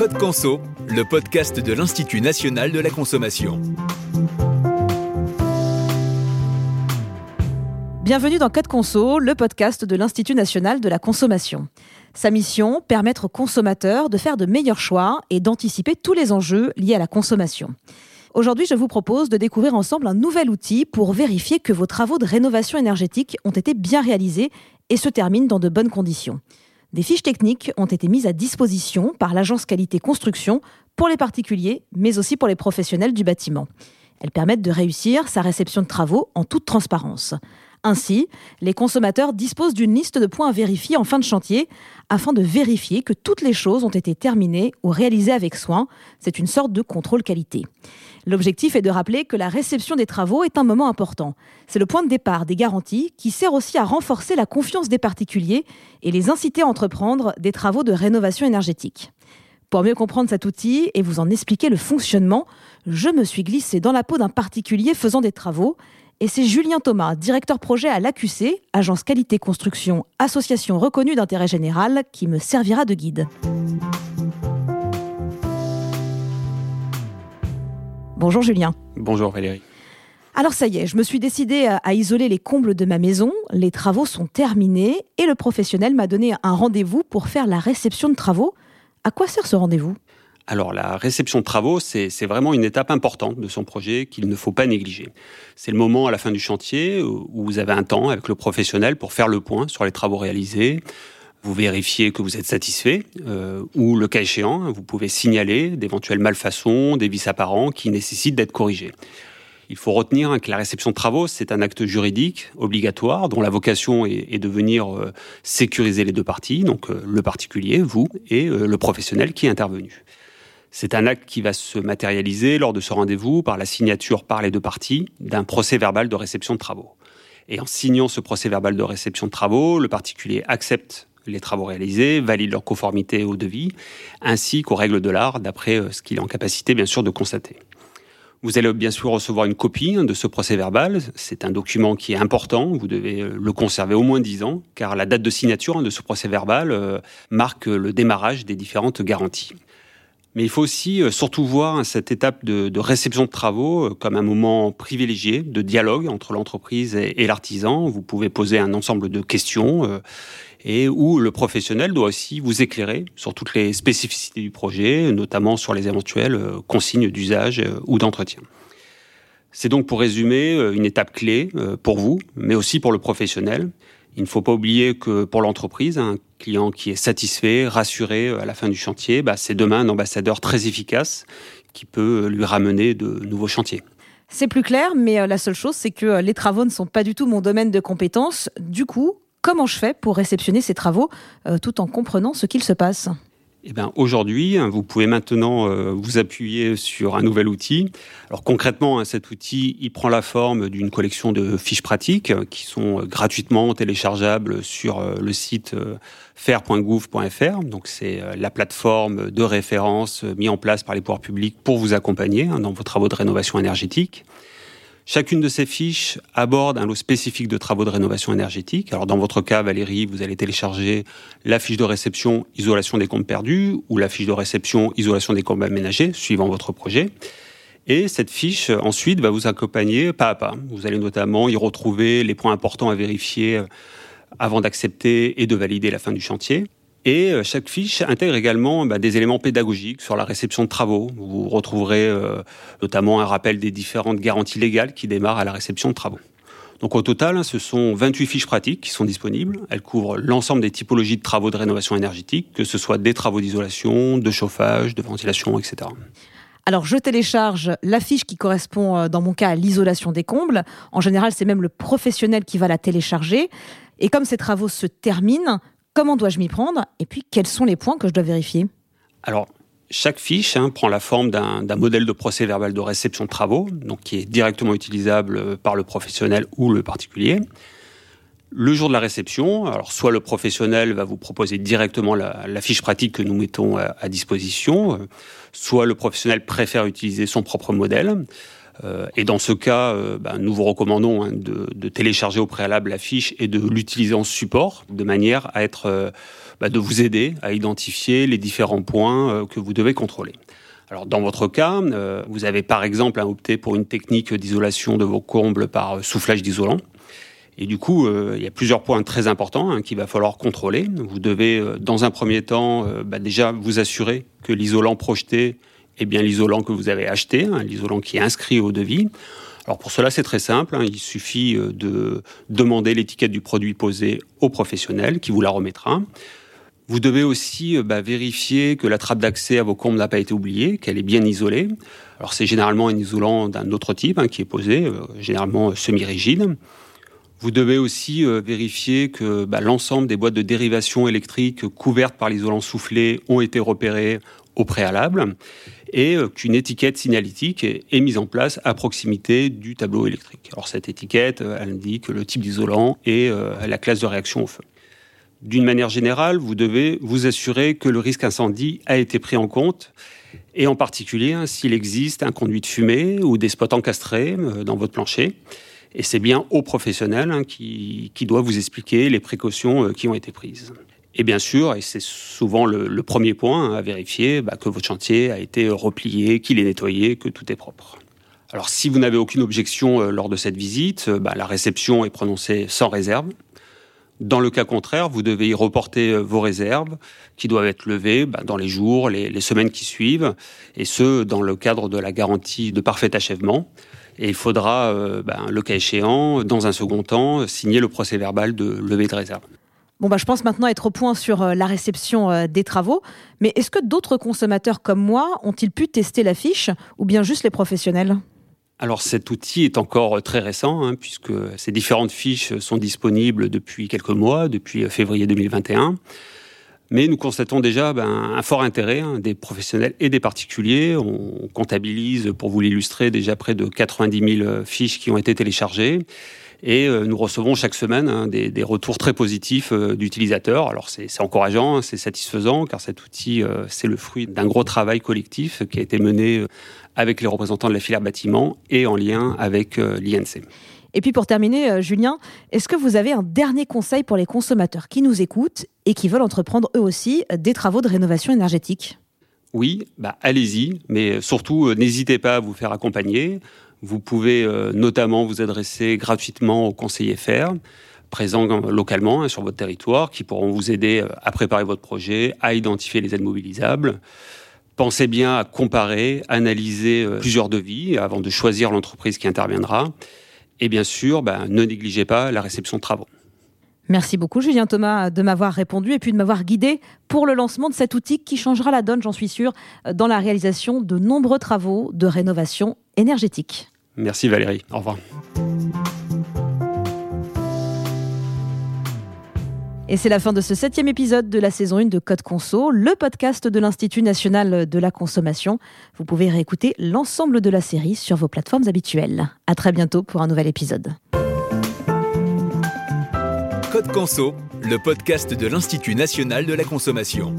Code Conso, le podcast de l'Institut national de la consommation. Bienvenue dans Code Conso, le podcast de l'Institut national de la consommation. Sa mission, permettre aux consommateurs de faire de meilleurs choix et d'anticiper tous les enjeux liés à la consommation. Aujourd'hui, je vous propose de découvrir ensemble un nouvel outil pour vérifier que vos travaux de rénovation énergétique ont été bien réalisés et se terminent dans de bonnes conditions. Des fiches techniques ont été mises à disposition par l'agence qualité construction pour les particuliers, mais aussi pour les professionnels du bâtiment. Elles permettent de réussir sa réception de travaux en toute transparence. Ainsi, les consommateurs disposent d'une liste de points à vérifier en fin de chantier afin de vérifier que toutes les choses ont été terminées ou réalisées avec soin. C'est une sorte de contrôle qualité. L'objectif est de rappeler que la réception des travaux est un moment important. C'est le point de départ des garanties qui sert aussi à renforcer la confiance des particuliers et les inciter à entreprendre des travaux de rénovation énergétique. Pour mieux comprendre cet outil et vous en expliquer le fonctionnement, je me suis glissé dans la peau d'un particulier faisant des travaux et c'est Julien Thomas, directeur projet à l'AQC, agence qualité construction, association reconnue d'intérêt général, qui me servira de guide. Bonjour Julien. Bonjour Valérie. Alors ça y est, je me suis décidé à isoler les combles de ma maison, les travaux sont terminés et le professionnel m'a donné un rendez-vous pour faire la réception de travaux. À quoi sert ce rendez-vous? Alors la réception de travaux, c'est vraiment une étape importante de son projet qu'il ne faut pas négliger. C'est le moment à la fin du chantier où vous avez un temps avec le professionnel pour faire le point sur les travaux réalisés. Vous vérifiez que vous êtes satisfait euh, ou, le cas échéant, vous pouvez signaler d'éventuelles malfaçons, des vices apparents qui nécessitent d'être corrigés. Il faut retenir que la réception de travaux, c'est un acte juridique obligatoire dont la vocation est, de venir euh, sécuriser les deux parties, donc euh, le particulier, vous, et le professionnel qui est intervenu. C'est un acte qui va se matérialiser lors de ce rendez-vous par la signature par les deux parties d'un procès verbal de réception de travaux. Et en signant ce procès verbal de réception de travaux, le particulier accepte les travaux réalisés, valide leur conformité au devis, ainsi qu'aux règles de l'art, d'après euh, ce qu'il est en capacité, bien sûr, de constater. Vous allez bien sûr recevoir une copie de ce procès verbal. C'est un document qui est important. Vous devez euh, le conserver au moins 10 ans, car la date de signature de ce procès verbal euh, marque le démarrage des différentes garanties. Mais il faut aussi euh, surtout voir cette étape de, réception de travaux euh, comme un moment privilégié de dialogue entre l'entreprise et, l'artisan. Vous pouvez poser un ensemble de questions euh, et où le professionnel doit aussi vous éclairer sur toutes les spécificités du projet, notamment sur les éventuelles consignes d'usage ou d'entretien. C'est donc pour résumer une étape clé pour vous, mais aussi pour le professionnel. Il ne faut pas oublier que pour l'entreprise, un client qui est satisfait, rassuré euh, à la fin du chantier, bah, c'est demain un ambassadeur très efficace qui peut lui ramener de nouveaux chantiers. C'est plus clair, mais euh, la seule chose, c'est que euh, les travaux ne sont pas du tout mon domaine de compétence. Du coup, comment je fais pour réceptionner ces travaux tout en comprenant ce qu'il se passe? Eh bien, aujourd'hui, hein, vous pouvez maintenant euh, vous appuyer sur un nouvel outil. Alors concrètement, hein, cet outil, il prend la forme d'une collection de fiches pratiques euh, qui sont euh, gratuitement téléchargeables sur le site faire.gouv.fr. Donc c'est la plateforme de référence mise en place par les pouvoirs publics pour vous accompagner hein, dans vos travaux de rénovation énergétique. Chacune de ces fiches aborde un lot spécifique de travaux de rénovation énergétique. Alors dans votre cas, Valérie, vous allez télécharger la fiche de réception isolation des comptes perdus ou la fiche de réception isolation des comptes aménagés, suivant votre projet. Et cette fiche, ensuite, va vous accompagner pas à pas. Vous allez notamment y retrouver les points importants à vérifier avant d'accepter et de valider la fin du chantier. Et euh, chaque fiche intègre également bah, des éléments pédagogiques sur la réception de travaux. Vous retrouverez euh, notamment un rappel des différentes garanties légales qui démarrent à la réception de travaux. Donc au total, hein, ce sont 28 fiches pratiques qui sont disponibles. Elles couvrent l'ensemble des typologies de travaux de rénovation énergétique, que ce soit des travaux d'isolation, de chauffage, de ventilation, etc. Alors je télécharge la fiche qui correspond euh, dans mon cas à l'isolation des combles. En général, c'est même le professionnel qui va la télécharger. Et comme ces travaux se terminent, Comment dois-je m'y prendre Et puis, quels sont les points que je dois vérifier Alors, chaque fiche hein, prend la forme d'un modèle de procès verbal de réception de travaux, donc qui est directement utilisable par le professionnel ou le particulier. Le jour de la réception, soit le professionnel va vous proposer directement la, fiche pratique que nous mettons à, disposition, soit le professionnel préfère utiliser son propre modèle. Euh, et dans ce cas, euh, ben, nous vous recommandons hein, de, télécharger au préalable la fiche et de l'utiliser en support, de manière à être, euh, ben, de vous aider à identifier les différents points que vous devez contrôler. Alors dans votre cas, vous avez par exemple opté pour une technique d'isolation de vos combles par soufflage d'isolant. Et du coup, il y a plusieurs points très importants hein, qu'il va falloir contrôler. Vous devez, dans un premier temps, ben, déjà vous assurer que l'isolant projeté eh bien l'isolant que vous avez acheté, hein, l'isolant qui est inscrit au devis. Alors pour cela, c'est très simple. Hein. il suffit euh, de demander l'étiquette du produit posé au professionnel qui vous la remettra. Vous devez aussi euh, bah, vérifier que la trappe d'accès à vos combles n'a pas été oubliée, qu'elle est bien isolée. Alors c'est généralement un isolant d'un autre type hein, qui est posé, euh, généralement semi-rigide. Vous devez aussi vérifier que bah, l'ensemble des boîtes de dérivation électrique couvertes par l'isolant soufflé ont été repérées au préalable et euh, qu'une étiquette signalétique est, mise en place à proximité du tableau électrique. Alors cette étiquette, euh, elle indique le type d'isolant et euh, la classe de réaction au feu. D'une manière générale, vous devez vous assurer que le risque incendie a été pris en compte, et en particulier hein, s'il existe un conduit de fumée ou des spots encastrés dans votre plancher. Et c'est bien au professionnel hein, qui, qui doit vous expliquer les précautions qui ont été prises. Et bien sûr, et c'est souvent le, premier point à vérifier, bah, que votre chantier a été replié, qu'il est nettoyé, que tout est propre. Alors si vous n'avez aucune objection euh, lors de cette visite, euh, bah, la réception est prononcée sans réserve. Dans le cas contraire, vous devez y reporter euh, vos réserves qui doivent être levées bah, dans les jours, les, semaines qui suivent, et ce, dans le cadre de la garantie de parfait achèvement. Et il faudra, le cas échéant, dans un second temps, signer le procès verbal de levée de réserve. Bah, je pense maintenant être au point sur euh, la réception euh, des travaux. Mais est-ce que d'autres consommateurs comme moi ont-ils pu tester la fiche ou bien juste les professionnels? Alors cet outil est encore très récent, hein, puisque ces différentes fiches sont disponibles depuis quelques mois, depuis février 2021. Mais nous constatons déjà ben, un fort intérêt hein, des professionnels et des particuliers. On comptabilise, pour vous l'illustrer, déjà près de 90 000 fiches qui ont été téléchargées. Et euh, nous recevons chaque semaine hein, des, des, retours très positifs euh, d'utilisateurs. Alors c'est encourageant, hein, c'est satisfaisant, car cet outil, euh, c'est le fruit d'un gros travail collectif qui a été mené avec les représentants de la filière bâtiment et en lien avec l'INC. Et puis pour terminer, Julien, est-ce que vous avez un dernier conseil pour les consommateurs qui nous écoutent et qui veulent entreprendre eux aussi des travaux de rénovation énergétique? Oui, bah allez-y, mais surtout n'hésitez pas à vous faire accompagner. Vous pouvez euh, notamment vous adresser gratuitement aux conseillers FR présents localement hein, sur votre territoire qui pourront vous aider euh, à préparer votre projet, à identifier les aides mobilisables. Pensez bien à comparer, analyser euh, plusieurs devis avant de choisir l'entreprise qui interviendra. Et bien sûr, ben, ne négligez pas la réception de travaux. Merci beaucoup Julien Thomas de m'avoir répondu et puis de m'avoir guidé pour le lancement de cet outil qui changera la donne, j'en suis sûr, dans la réalisation de nombreux travaux de rénovation énergétique. Merci Valérie, au revoir. Et c'est la fin de ce septième épisode de la saison 1 de Code Conso, le podcast de l'Institut national de la consommation. Vous pouvez réécouter l'ensemble de la série sur vos plateformes habituelles. À très bientôt pour un nouvel épisode. Code Conso, le podcast de l'Institut national de la consommation.